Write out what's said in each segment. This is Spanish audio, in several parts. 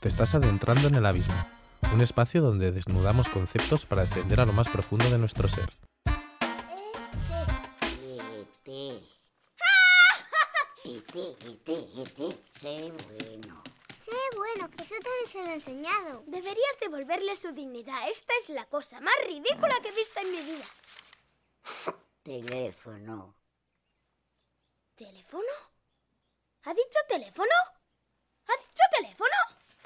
Te estás adentrando en el abismo, un espacio donde desnudamos conceptos para descender a lo más profundo de nuestro ser. Eso también se lo he enseñado. Deberías devolverle su dignidad. Esta es la cosa más ridícula que he visto en mi vida. Teléfono. ¿Teléfono? ¿Ha dicho teléfono? ¿Ha dicho teléfono?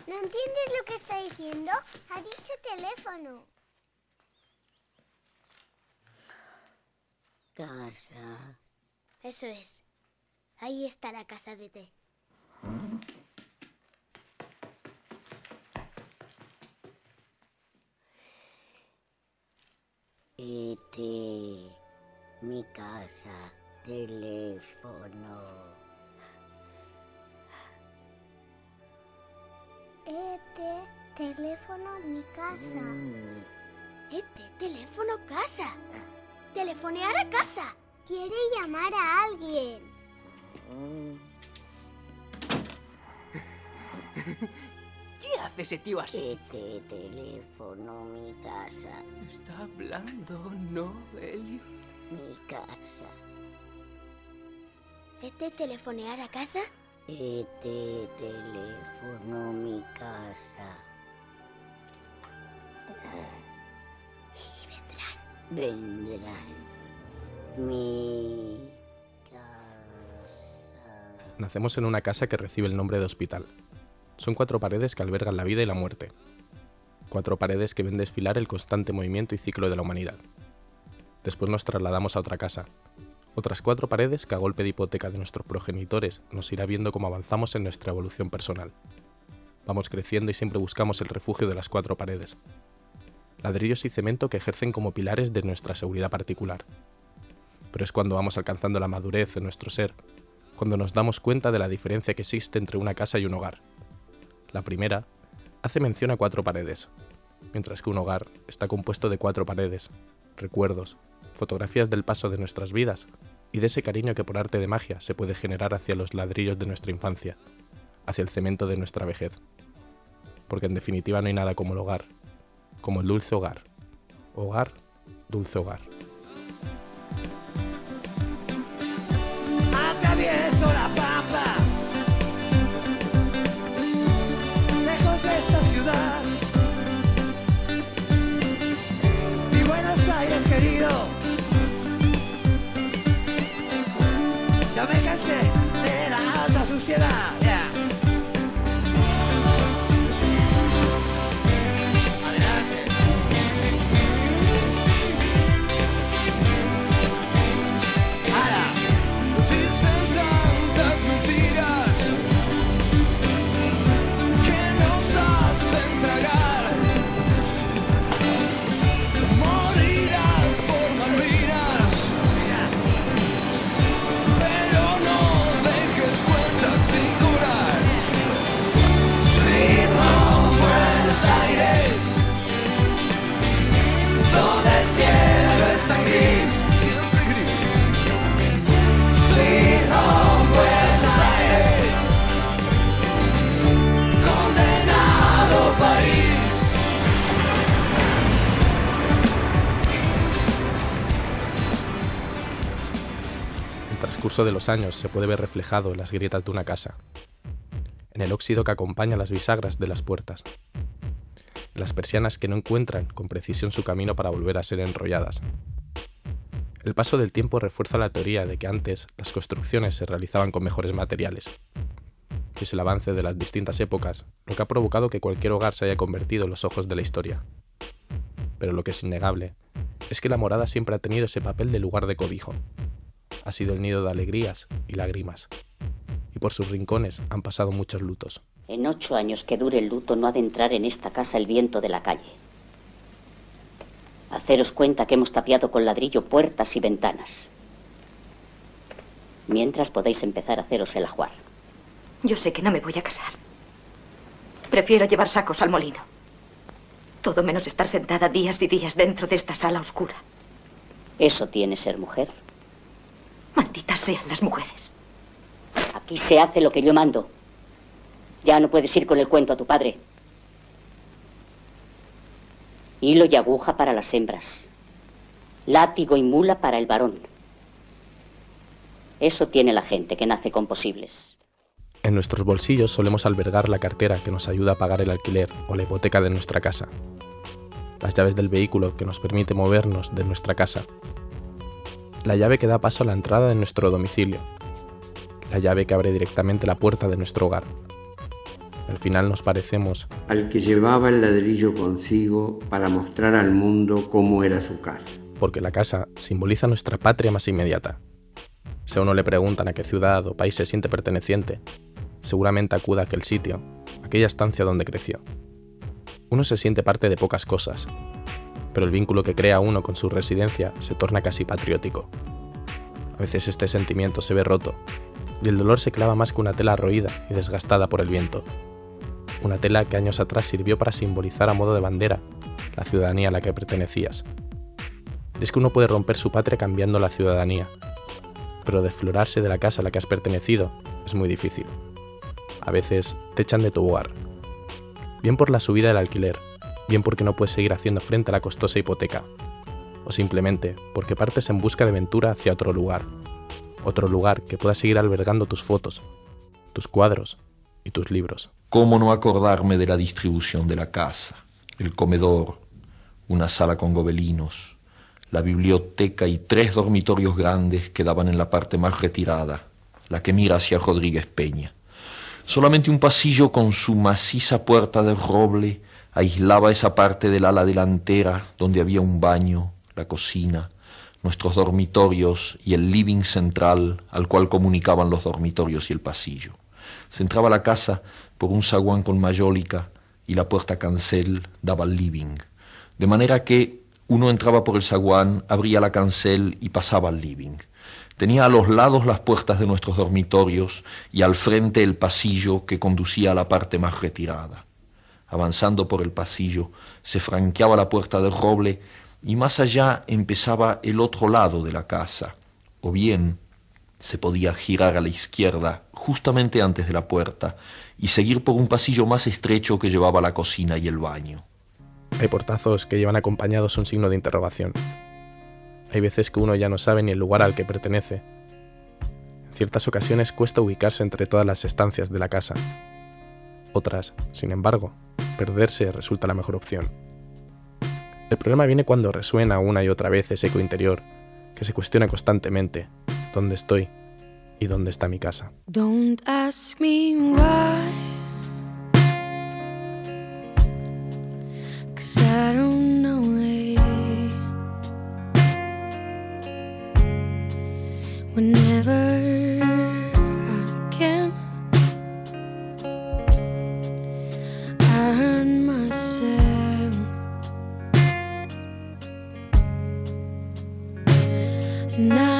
¿No entiendes lo que está diciendo? Ha dicho teléfono. Casa. Eso es. Ahí está la casa de té. Este. Mi casa. Teléfono. Este teléfono mi casa. Mm. Este teléfono casa. Telefonear a casa. Quiere llamar a alguien. ¿Qué hace ese tío así? Este teléfono, mi casa. Está hablando, ¿no, Elliot? Mi casa. ¿Este telefonear a casa? Este teléfono, mi casa. Y vendrán. Vendrán. Mi casa. Nacemos en una casa que recibe el nombre de hospital. Son cuatro paredes que albergan la vida y la muerte. Cuatro paredes que ven desfilar el constante movimiento y ciclo de la humanidad. Después nos trasladamos a otra casa. Otras cuatro paredes que a golpe de hipoteca de nuestros progenitores nos irá viendo cómo avanzamos en nuestra evolución personal. Vamos creciendo y siempre buscamos el refugio de las cuatro paredes. Ladrillos y cemento que ejercen como pilares de nuestra seguridad particular. Pero es cuando vamos alcanzando la madurez de nuestro ser, cuando nos damos cuenta de la diferencia que existe entre una casa y un hogar. La primera hace mención a cuatro paredes, mientras que un hogar está compuesto de cuatro paredes, recuerdos, fotografías del paso de nuestras vidas y de ese cariño que por arte de magia se puede generar hacia los ladrillos de nuestra infancia, hacia el cemento de nuestra vejez. Porque en definitiva no hay nada como el hogar, como el dulce hogar. Hogar, dulce hogar. Cansé de la alta suciedad. Transcurso de los años se puede ver reflejado en las grietas de una casa, en el óxido que acompaña las bisagras de las puertas, en las persianas que no encuentran con precisión su camino para volver a ser enrolladas. El paso del tiempo refuerza la teoría de que antes las construcciones se realizaban con mejores materiales. Es el avance de las distintas épocas lo que ha provocado que cualquier hogar se haya convertido en los ojos de la historia. Pero lo que es innegable es que la morada siempre ha tenido ese papel de lugar de cobijo, ha sido el nido de alegrías y lágrimas. Y por sus rincones han pasado muchos lutos. En ocho años que dure el luto no ha de entrar en esta casa el viento de la calle. Haceros cuenta que hemos tapiado con ladrillo puertas y ventanas. Mientras podéis empezar a haceros el ajuar. Yo sé que no me voy a casar. Prefiero llevar sacos al molino. Todo menos estar sentada días y días dentro de esta sala oscura. Eso tiene ser mujer. Malditas sean las mujeres. Aquí se hace lo que yo mando. Ya no puedes ir con el cuento a tu padre. Hilo y aguja para las hembras. Látigo y mula para el varón. Eso tiene la gente que nace con posibles. En nuestros bolsillos solemos albergar la cartera que nos ayuda a pagar el alquiler o la hipoteca de nuestra casa, las llaves del vehículo que nos permite movernos de nuestra casa, la llave que da paso a la entrada de nuestro domicilio, la llave que abre directamente la puerta de nuestro hogar. Al final nos parecemos al que llevaba el ladrillo consigo para mostrar al mundo cómo era su casa. porque la casa simboliza nuestra patria más inmediata. Si a uno le preguntan a qué ciudad o país se siente perteneciente, seguramente acuda a aquel sitio, aquella estancia donde creció. Uno se siente parte de pocas cosas, pero el vínculo que crea uno con su residencia se torna casi patriótico. A veces este sentimiento se ve roto, y el dolor se clava más que una tela roída y desgastada por el viento. Una tela que años atrás sirvió para simbolizar a modo de bandera la ciudadanía a la que pertenecías. Es que uno puede romper su patria cambiando la ciudadanía, pero desflorarse de la casa a la que has pertenecido es muy difícil. A veces te echan de tu hogar. Bien por la subida del alquiler, bien porque no puedes seguir haciendo frente a la costosa hipoteca, o simplemente porque partes en busca de aventura hacia otro lugar. Otro lugar que pueda seguir albergando tus fotos, tus cuadros y tus libros. ¿Cómo no acordarme de la distribución de la casa? El comedor, una sala con gobelinos, la biblioteca y tres dormitorios grandes que daban en la parte más retirada, la que mira hacia Rodríguez Peña. Solamente un pasillo con su maciza puerta de roble aislaba esa parte del ala delantera donde había un baño, la cocina, nuestros dormitorios y el living central al cual comunicaban los dormitorios y el pasillo. Se entraba la casa por un zaguán con mayólica y la puerta cancel daba al living, de manera que uno entraba por el zaguán, abría la cancel y pasaba al living. Tenía a los lados las puertas de nuestros dormitorios y al frente el pasillo que conducía a la parte más retirada. Avanzando por el pasillo, se franqueaba la puerta de roble y más allá empezaba el otro lado de la casa, o bien se podía girar a la izquierda justamente antes de la puerta y seguir por un pasillo más estrecho que llevaba la cocina y el baño. Hay portazos que llevan acompañados un signo de interrogación. Hay veces que uno ya no sabe ni el lugar al que pertenece. En ciertas ocasiones cuesta ubicarse entre todas las estancias de la casa. Otras, sin embargo, perderse resulta la mejor opción. El problema viene cuando resuena una y otra vez ese eco interior, que se cuestiona constantemente, ¿dónde estoy? ¿Y dónde está mi casa? I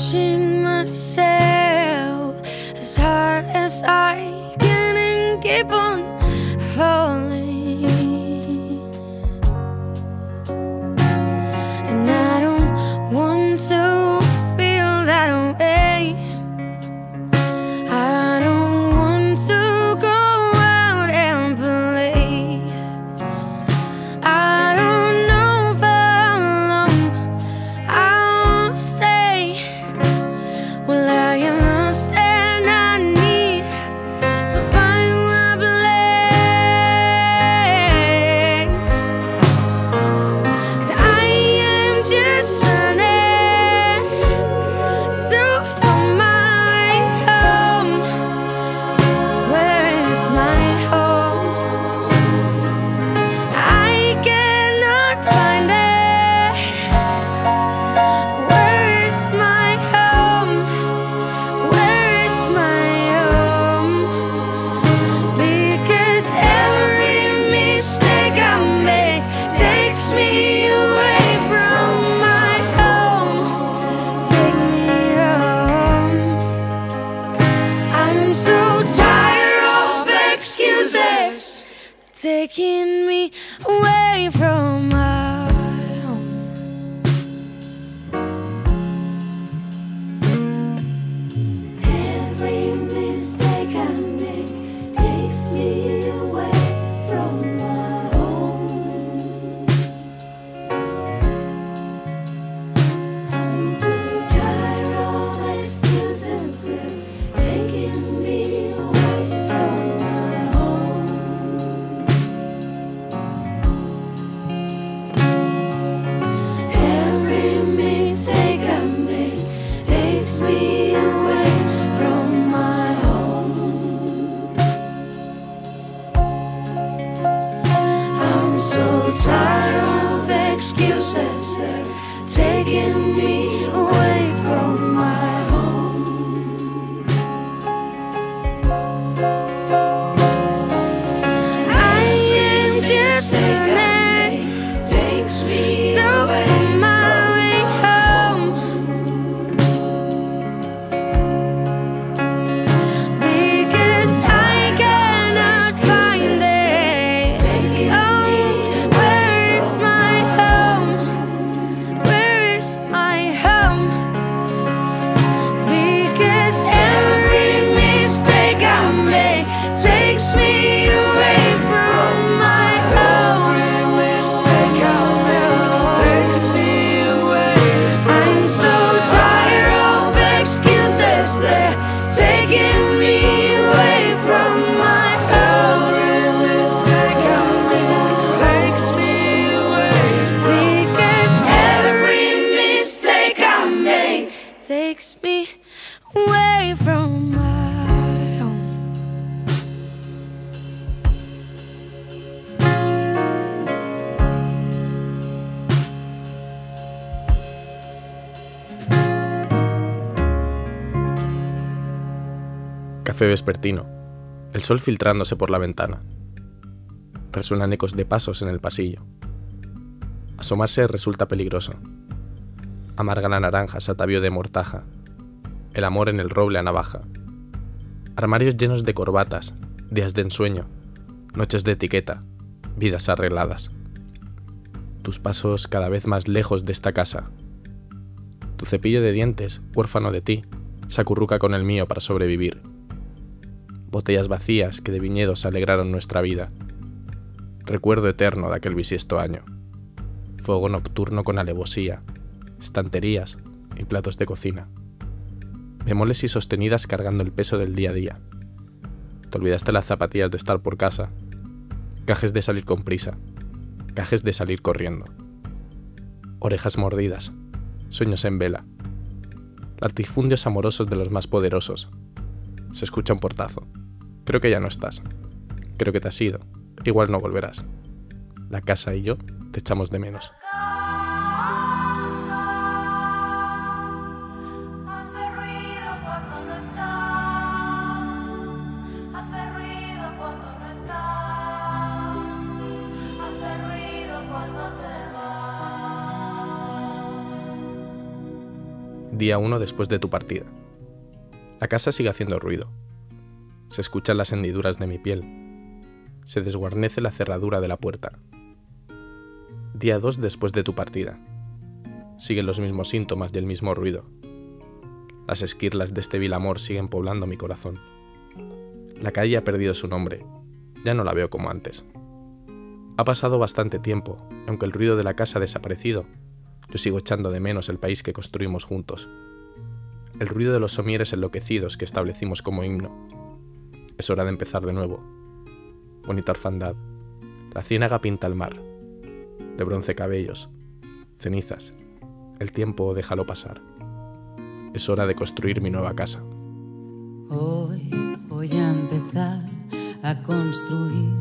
Pushing myself as hard as I can and keep on falling. Taking me away from Café vespertino. El sol filtrándose por la ventana. Resuenan ecos de pasos en el pasillo. Asomarse resulta peligroso. Amarga la naranja, atavío de mortaja. El amor en el roble a navaja. Armarios llenos de corbatas, días de ensueño, noches de etiqueta, vidas arregladas. Tus pasos cada vez más lejos de esta casa. Tu cepillo de dientes, huérfano de ti, se acurruca con el mío para sobrevivir. Botellas vacías que de viñedos alegraron nuestra vida. Recuerdo eterno de aquel bisiesto año. Fuego nocturno con alevosía, estanterías y platos de cocina. Bemoles y sostenidas cargando el peso del día a día. Te olvidaste las zapatillas de estar por casa. Cajes de salir con prisa. Cajes de salir corriendo. Orejas mordidas. Sueños en vela. Latifundios amorosos de los más poderosos. Se escucha un portazo. Creo que ya no estás. Creo que te has ido. Igual no volverás. La casa y yo te echamos de menos. Día 1 después de tu partida. La casa sigue haciendo ruido. Se escuchan las hendiduras de mi piel, Se desguarnece la cerradura de la puerta. Día 2 después de tu partida. Siguen los mismos síntomas y el mismo ruido. Las esquirlas de este vil amor siguen poblando mi corazón. La calle ha perdido su nombre. Ya no la veo como antes. Ha pasado bastante tiempo, aunque el ruido de la casa ha desaparecido. Yo sigo echando de menos el país que construimos juntos. El ruido de los somieres enloquecidos que establecimos como himno. Es hora de empezar de nuevo. Bonita orfandad. La ciénaga pinta el mar. De bronce cabellos. Cenizas. El tiempo déjalo pasar. Es hora de construir mi nueva casa. Hoy voy a empezar a construir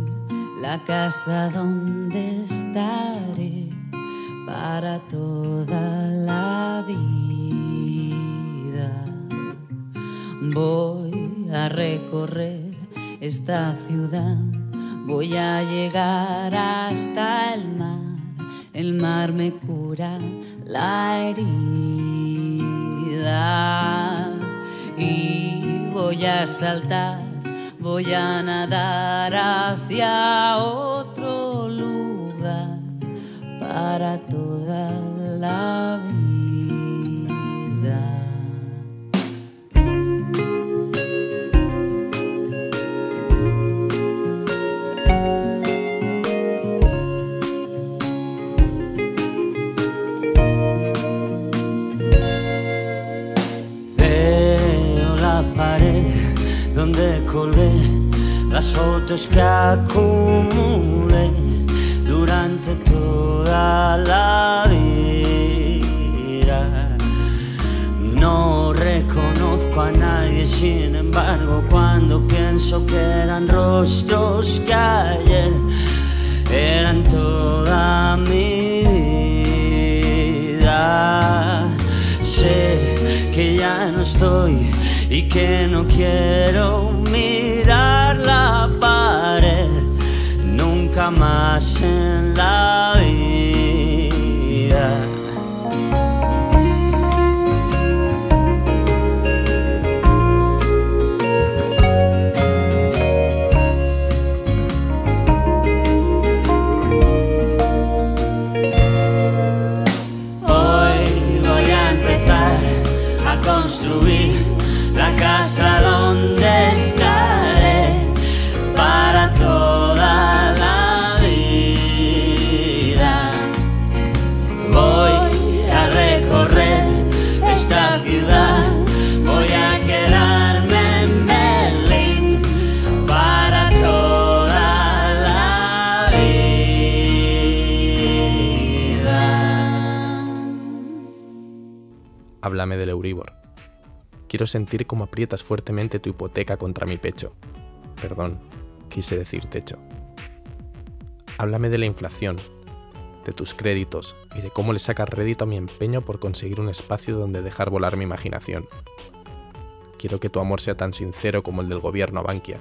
la casa donde estaré para toda la vida. Voy a recorrer esta ciudad, voy a llegar hasta el mar. El mar me cura la herida. Y voy a saltar. Voy a nadar hacia otro lugar para toda la donde colgué las fotos que acumulé durante toda la vida. No reconozco a nadie, sin embargo, cuando pienso que eran rostros que ayer eran toda mi vida. Sé que ya no estoy y que no quiero nunca más Háblame del Euribor. Quiero sentir cómo aprietas fuertemente tu hipoteca contra mi pecho. Perdón, quise decir techo. Háblame de la inflación, de tus créditos y de cómo le sacas rédito a mi empeño por conseguir un espacio donde dejar volar mi imaginación. Quiero que tu amor sea tan sincero como el del gobierno a Bankia.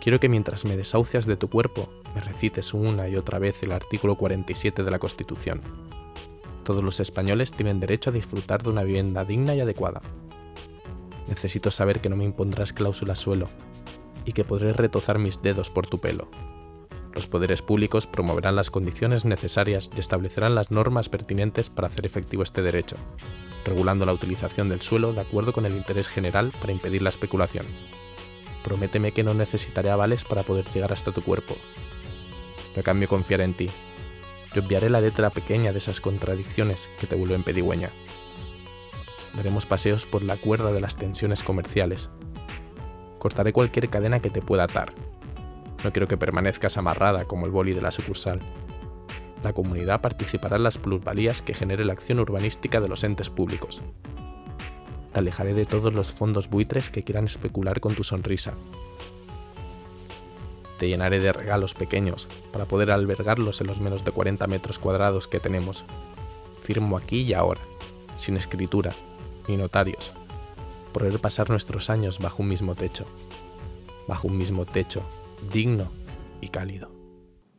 Quiero que mientras me desahucias de tu cuerpo, me recites una y otra vez el artículo 47 de la Constitución. Todos los españoles tienen derecho a disfrutar de una vivienda digna y adecuada. Necesito saber que no me impondrás cláusula suelo y que podré retozar mis dedos por tu pelo. Los poderes públicos promoverán las condiciones necesarias y establecerán las normas pertinentes para hacer efectivo este derecho, regulando la utilización del suelo de acuerdo con el interés general para impedir la especulación. Prométeme que no necesitaré avales para poder llegar hasta tu cuerpo. A cambio confiaré en ti. Yo enviaré la letra pequeña de esas contradicciones que te vuelven pedigüeña. Daremos paseos por la cuerda de las tensiones comerciales. Cortaré cualquier cadena que te pueda atar. No quiero que permanezcas amarrada como el boli de la sucursal. La comunidad participará en las plusvalías que genere la acción urbanística de los entes públicos. Te alejaré de todos los fondos buitres que quieran especular con tu sonrisa. Te llenaré de regalos pequeños para poder albergarlos en los menos de 40 metros cuadrados que tenemos. Firmo aquí y ahora, sin escritura, ni notarios, poder pasar nuestros años bajo un mismo techo, bajo un mismo techo, digno y cálido.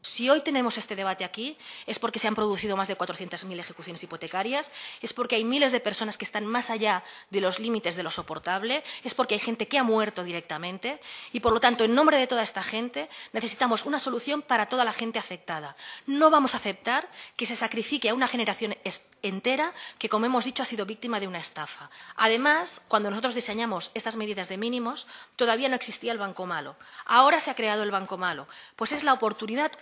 Si hoy tenemos este debate aquí es porque se han producido más de 400.000 ejecuciones hipotecarias, es porque hay miles de personas que están más allá de los límites de lo soportable, es porque hay gente que ha muerto directamente y, por lo tanto, en nombre de toda esta gente, necesitamos una solución para toda la gente afectada. No vamos a aceptar que se sacrifique a una generación entera que, como hemos dicho, ha sido víctima de una estafa. Además, cuando nosotros diseñamos estas medidas de mínimos, todavía no existía el Banco Malo. Ahora se ha creado el Banco Malo, pues es la oportunidad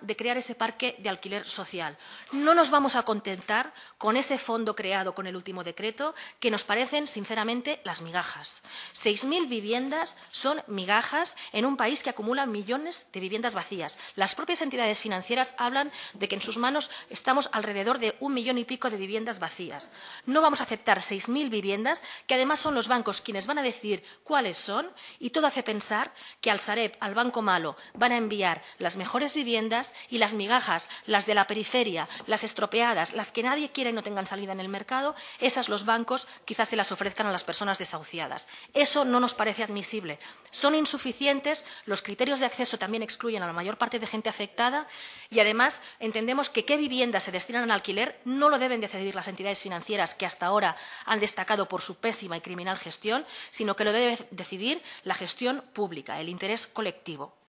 de crear ese parque de alquiler social. No nos vamos a contentar con ese fondo creado con el último decreto, que nos parecen, sinceramente, las migajas. Seis mil viviendas son migajas en un país que acumula millones de viviendas vacías. Las propias entidades financieras hablan de que en sus manos estamos alrededor de un millón y pico de viviendas vacías. No vamos a aceptar seis mil viviendas, que además son los bancos quienes van a decidir cuáles son, y todo hace pensar que al Sareb, al Banco Malo, van a enviar las mejores viviendas y las migajas, las de la periferia, las estropeadas, las que nadie quiere y no tengan salida en el mercado, esas los bancos quizás se las ofrezcan a las personas desahuciadas. Eso no nos parece admisible. Son insuficientes, los criterios de acceso también excluyen a la mayor parte de gente afectada y además entendemos que qué viviendas se destinan al alquiler no lo deben decidir las entidades financieras que hasta ahora han destacado por su pésima y criminal gestión, sino que lo debe decidir la gestión pública, el interés colectivo.